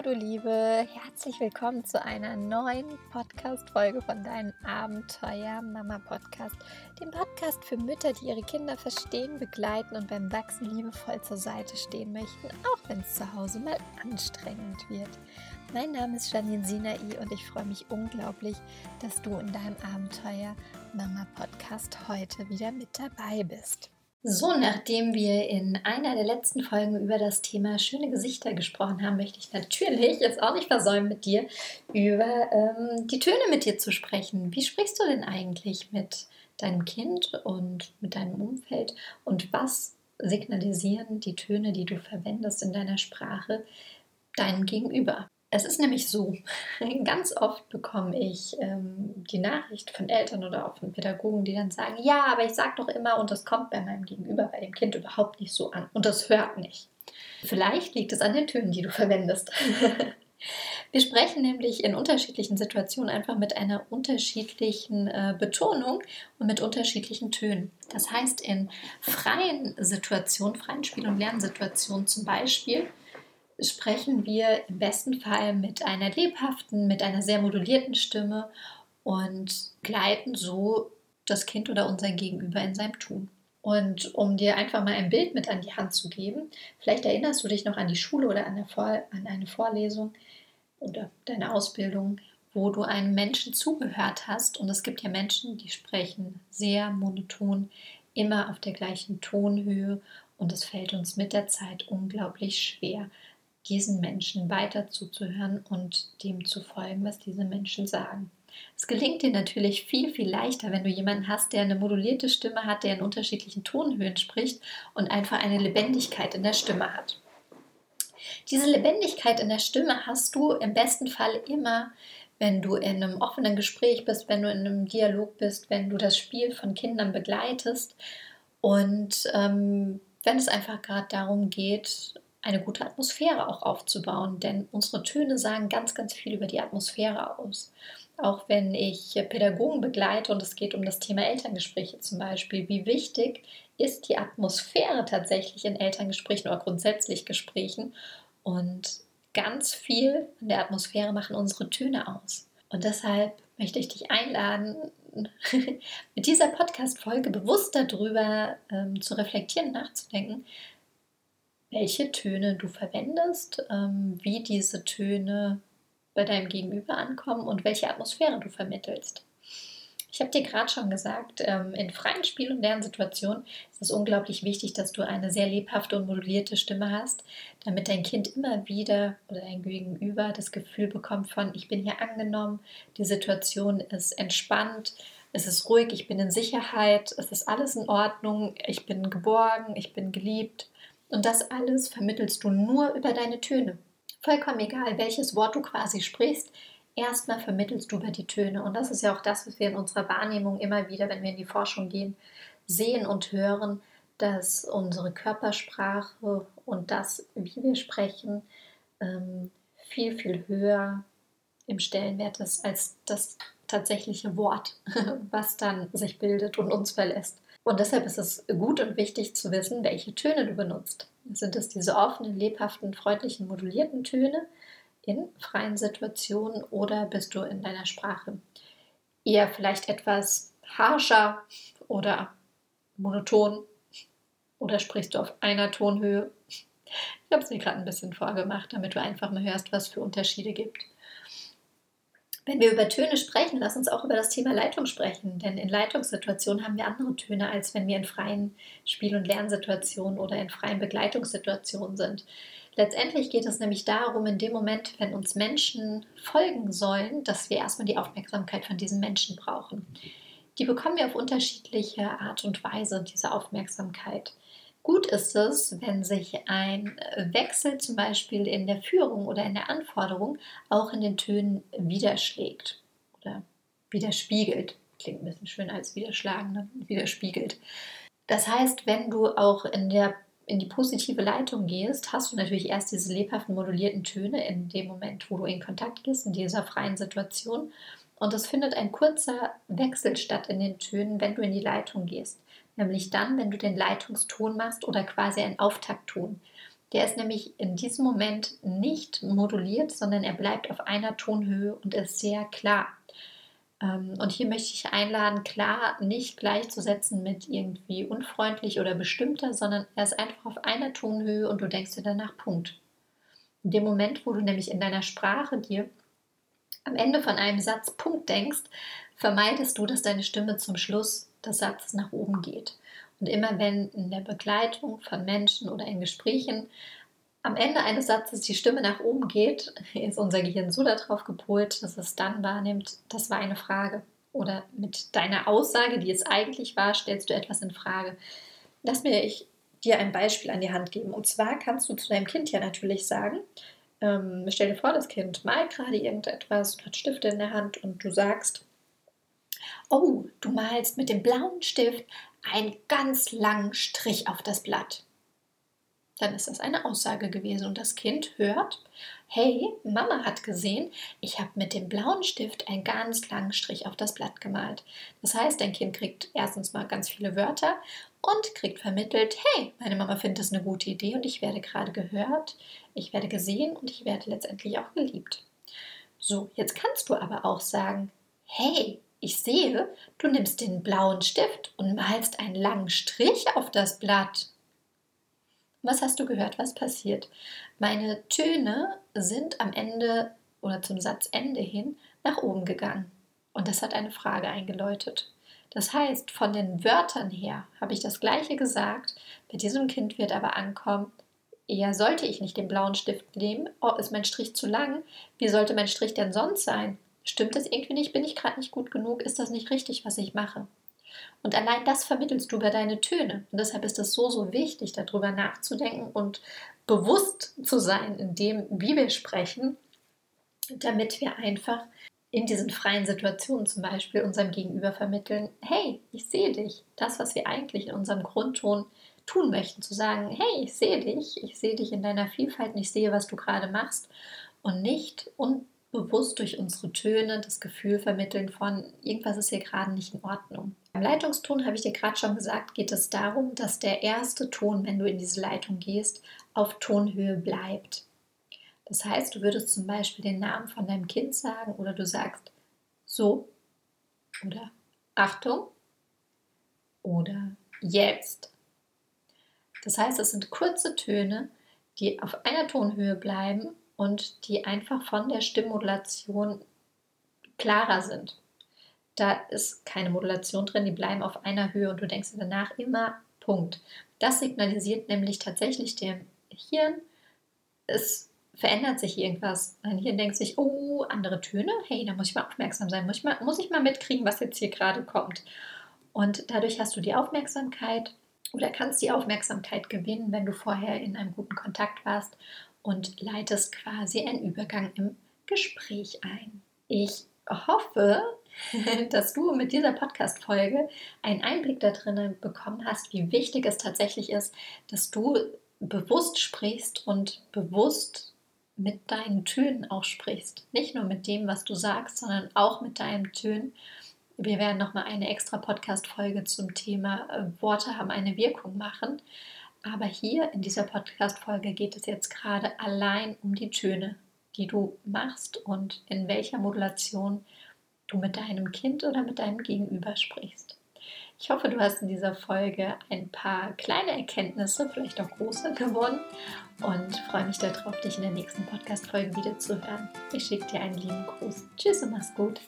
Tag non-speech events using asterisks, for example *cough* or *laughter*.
Hallo, du Liebe, herzlich willkommen zu einer neuen Podcast-Folge von deinem Abenteuer Mama Podcast, dem Podcast für Mütter, die ihre Kinder verstehen, begleiten und beim Wachsen liebevoll zur Seite stehen möchten, auch wenn es zu Hause mal anstrengend wird. Mein Name ist Janine Sinai und ich freue mich unglaublich, dass du in deinem Abenteuer Mama Podcast heute wieder mit dabei bist. So, nachdem wir in einer der letzten Folgen über das Thema schöne Gesichter gesprochen haben, möchte ich natürlich jetzt auch nicht versäumen, mit dir über ähm, die Töne mit dir zu sprechen. Wie sprichst du denn eigentlich mit deinem Kind und mit deinem Umfeld und was signalisieren die Töne, die du verwendest in deiner Sprache, deinem Gegenüber? Es ist nämlich so, *laughs* ganz oft bekomme ich ähm, die Nachricht von Eltern oder auch von Pädagogen, die dann sagen, ja, aber ich sage doch immer und das kommt bei meinem Gegenüber, bei dem Kind überhaupt nicht so an und das hört nicht. Vielleicht liegt es an den Tönen, die du verwendest. *laughs* Wir sprechen nämlich in unterschiedlichen Situationen einfach mit einer unterschiedlichen äh, Betonung und mit unterschiedlichen Tönen. Das heißt, in freien Situationen, freien Spiel- und Lernsituationen zum Beispiel, sprechen wir im besten Fall mit einer lebhaften, mit einer sehr modulierten Stimme und gleiten so das Kind oder unser Gegenüber in seinem Tun. Und um dir einfach mal ein Bild mit an die Hand zu geben, vielleicht erinnerst du dich noch an die Schule oder an, Vor an eine Vorlesung oder deine Ausbildung, wo du einem Menschen zugehört hast. Und es gibt ja Menschen, die sprechen sehr monoton, immer auf der gleichen Tonhöhe. Und es fällt uns mit der Zeit unglaublich schwer, diesen Menschen weiter zuzuhören und dem zu folgen, was diese Menschen sagen. Es gelingt dir natürlich viel, viel leichter, wenn du jemanden hast, der eine modulierte Stimme hat, der in unterschiedlichen Tonhöhen spricht und einfach eine Lebendigkeit in der Stimme hat. Diese Lebendigkeit in der Stimme hast du im besten Fall immer, wenn du in einem offenen Gespräch bist, wenn du in einem Dialog bist, wenn du das Spiel von Kindern begleitest und ähm, wenn es einfach gerade darum geht, eine gute Atmosphäre auch aufzubauen, denn unsere Töne sagen ganz, ganz viel über die Atmosphäre aus. Auch wenn ich Pädagogen begleite und es geht um das Thema Elterngespräche zum Beispiel, wie wichtig ist die Atmosphäre tatsächlich in Elterngesprächen oder grundsätzlich Gesprächen und ganz viel in der Atmosphäre machen unsere Töne aus. Und deshalb möchte ich dich einladen, *laughs* mit dieser Podcast-Folge bewusst darüber ähm, zu reflektieren, nachzudenken, welche Töne du verwendest, ähm, wie diese Töne bei deinem Gegenüber ankommen und welche Atmosphäre du vermittelst. Ich habe dir gerade schon gesagt, ähm, in freien Spiel- und Lernsituationen ist es unglaublich wichtig, dass du eine sehr lebhafte und modulierte Stimme hast, damit dein Kind immer wieder oder dein Gegenüber das Gefühl bekommt von, ich bin hier angenommen, die Situation ist entspannt, es ist ruhig, ich bin in Sicherheit, es ist alles in Ordnung, ich bin geborgen, ich bin geliebt. Und das alles vermittelst du nur über deine Töne. Vollkommen egal, welches Wort du quasi sprichst, erstmal vermittelst du über die Töne. Und das ist ja auch das, was wir in unserer Wahrnehmung immer wieder, wenn wir in die Forschung gehen, sehen und hören, dass unsere Körpersprache und das, wie wir sprechen, ähm, viel, viel höher im Stellenwert ist als das tatsächliche Wort, *laughs* was dann sich bildet und uns verlässt. Und deshalb ist es gut und wichtig zu wissen, welche Töne du benutzt. Sind es diese offenen, lebhaften, freundlichen, modulierten Töne in freien Situationen oder bist du in deiner Sprache eher vielleicht etwas harscher oder monoton oder sprichst du auf einer Tonhöhe? Ich habe es mir gerade ein bisschen vorgemacht, damit du einfach mal hörst, was für Unterschiede gibt. Wenn wir über Töne sprechen, lass uns auch über das Thema Leitung sprechen, denn in Leitungssituationen haben wir andere Töne, als wenn wir in freien Spiel- und Lernsituationen oder in freien Begleitungssituationen sind. Letztendlich geht es nämlich darum, in dem Moment, wenn uns Menschen folgen sollen, dass wir erstmal die Aufmerksamkeit von diesen Menschen brauchen. Die bekommen wir auf unterschiedliche Art und Weise, diese Aufmerksamkeit. Gut ist es, wenn sich ein Wechsel zum Beispiel in der Führung oder in der Anforderung auch in den Tönen widerschlägt oder widerspiegelt. Klingt ein bisschen schöner als widerschlagen, ne? widerspiegelt. Das heißt, wenn du auch in, der, in die positive Leitung gehst, hast du natürlich erst diese lebhaften modulierten Töne in dem Moment, wo du in Kontakt gehst, in dieser freien Situation. Und es findet ein kurzer Wechsel statt in den Tönen, wenn du in die Leitung gehst nämlich dann, wenn du den Leitungston machst oder quasi einen Auftaktton. Der ist nämlich in diesem Moment nicht moduliert, sondern er bleibt auf einer Tonhöhe und ist sehr klar. Ähm, und hier möchte ich einladen, klar nicht gleichzusetzen mit irgendwie unfreundlich oder bestimmter, sondern er ist einfach auf einer Tonhöhe und du denkst dir danach Punkt. In dem Moment, wo du nämlich in deiner Sprache dir am Ende von einem Satz Punkt denkst, vermeidest du, dass deine Stimme zum Schluss des Satzes nach oben geht. Und immer wenn in der Begleitung von Menschen oder in Gesprächen am Ende eines Satzes die Stimme nach oben geht, *laughs* ist unser Gehirn so darauf gepolt, dass es dann wahrnimmt, das war eine Frage. Oder mit deiner Aussage, die es eigentlich war, stellst du etwas in Frage. Lass mir ich dir ein Beispiel an die Hand geben. Und zwar kannst du zu deinem Kind ja natürlich sagen, ähm, stell dir vor, das Kind malt gerade irgendetwas hat Stifte in der Hand und du sagst, oh, du malst mit dem blauen Stift einen ganz langen Strich auf das Blatt. Dann ist das eine Aussage gewesen und das Kind hört, hey, Mama hat gesehen, ich habe mit dem blauen Stift einen ganz langen Strich auf das Blatt gemalt. Das heißt, dein Kind kriegt erstens mal ganz viele Wörter und kriegt vermittelt, hey, meine Mama findet das eine gute Idee und ich werde gerade gehört, ich werde gesehen und ich werde letztendlich auch geliebt. So, jetzt kannst du aber auch sagen, hey, ich sehe, du nimmst den blauen Stift und malst einen langen Strich auf das Blatt. Was hast du gehört? Was passiert? Meine Töne sind am Ende oder zum Satzende hin nach oben gegangen. Und das hat eine Frage eingeläutet. Das heißt, von den Wörtern her habe ich das gleiche gesagt. Bei diesem Kind wird aber ankommen, eher sollte ich nicht den blauen Stift nehmen. Oh, ist mein Strich zu lang? Wie sollte mein Strich denn sonst sein? Stimmt das irgendwie nicht? Bin ich gerade nicht gut genug? Ist das nicht richtig, was ich mache? Und allein das vermittelst du über deine Töne. Und deshalb ist es so, so wichtig, darüber nachzudenken und bewusst zu sein in dem, wie wir sprechen, damit wir einfach in diesen freien Situationen zum Beispiel unserem Gegenüber vermitteln, hey, ich sehe dich. Das, was wir eigentlich in unserem Grundton tun möchten, zu sagen, hey, ich sehe dich, ich sehe dich in deiner Vielfalt und ich sehe, was du gerade machst und nicht und bewusst durch unsere Töne das Gefühl vermitteln von, irgendwas ist hier gerade nicht in Ordnung. Beim Leitungston habe ich dir gerade schon gesagt, geht es darum, dass der erste Ton, wenn du in diese Leitung gehst, auf Tonhöhe bleibt. Das heißt, du würdest zum Beispiel den Namen von deinem Kind sagen oder du sagst so oder Achtung oder jetzt. Das heißt, es sind kurze Töne, die auf einer Tonhöhe bleiben und die einfach von der Stimmmodulation klarer sind. Da ist keine Modulation drin, die bleiben auf einer Höhe und du denkst danach immer Punkt. Das signalisiert nämlich tatsächlich dem Hirn, es verändert sich irgendwas. Dein Hirn denkt sich, oh, andere Töne, hey, da muss ich mal aufmerksam sein, muss ich mal, muss ich mal mitkriegen, was jetzt hier gerade kommt. Und dadurch hast du die Aufmerksamkeit oder kannst die Aufmerksamkeit gewinnen, wenn du vorher in einem guten Kontakt warst und leitest quasi einen Übergang im Gespräch ein. Ich hoffe, *laughs* dass du mit dieser Podcast-Folge einen Einblick darin bekommen hast, wie wichtig es tatsächlich ist, dass du bewusst sprichst und bewusst mit deinen Tönen auch sprichst. Nicht nur mit dem, was du sagst, sondern auch mit deinen Tönen. Wir werden nochmal eine extra Podcast-Folge zum Thema äh, Worte haben eine Wirkung machen. Aber hier in dieser Podcast-Folge geht es jetzt gerade allein um die Töne, die du machst und in welcher Modulation du mit deinem Kind oder mit deinem Gegenüber sprichst. Ich hoffe, du hast in dieser Folge ein paar kleine Erkenntnisse, vielleicht auch große, gewonnen und freue mich darauf, dich in der nächsten Podcast-Folge wieder zu hören. Ich schicke dir einen lieben Gruß. Tschüss und mach's gut.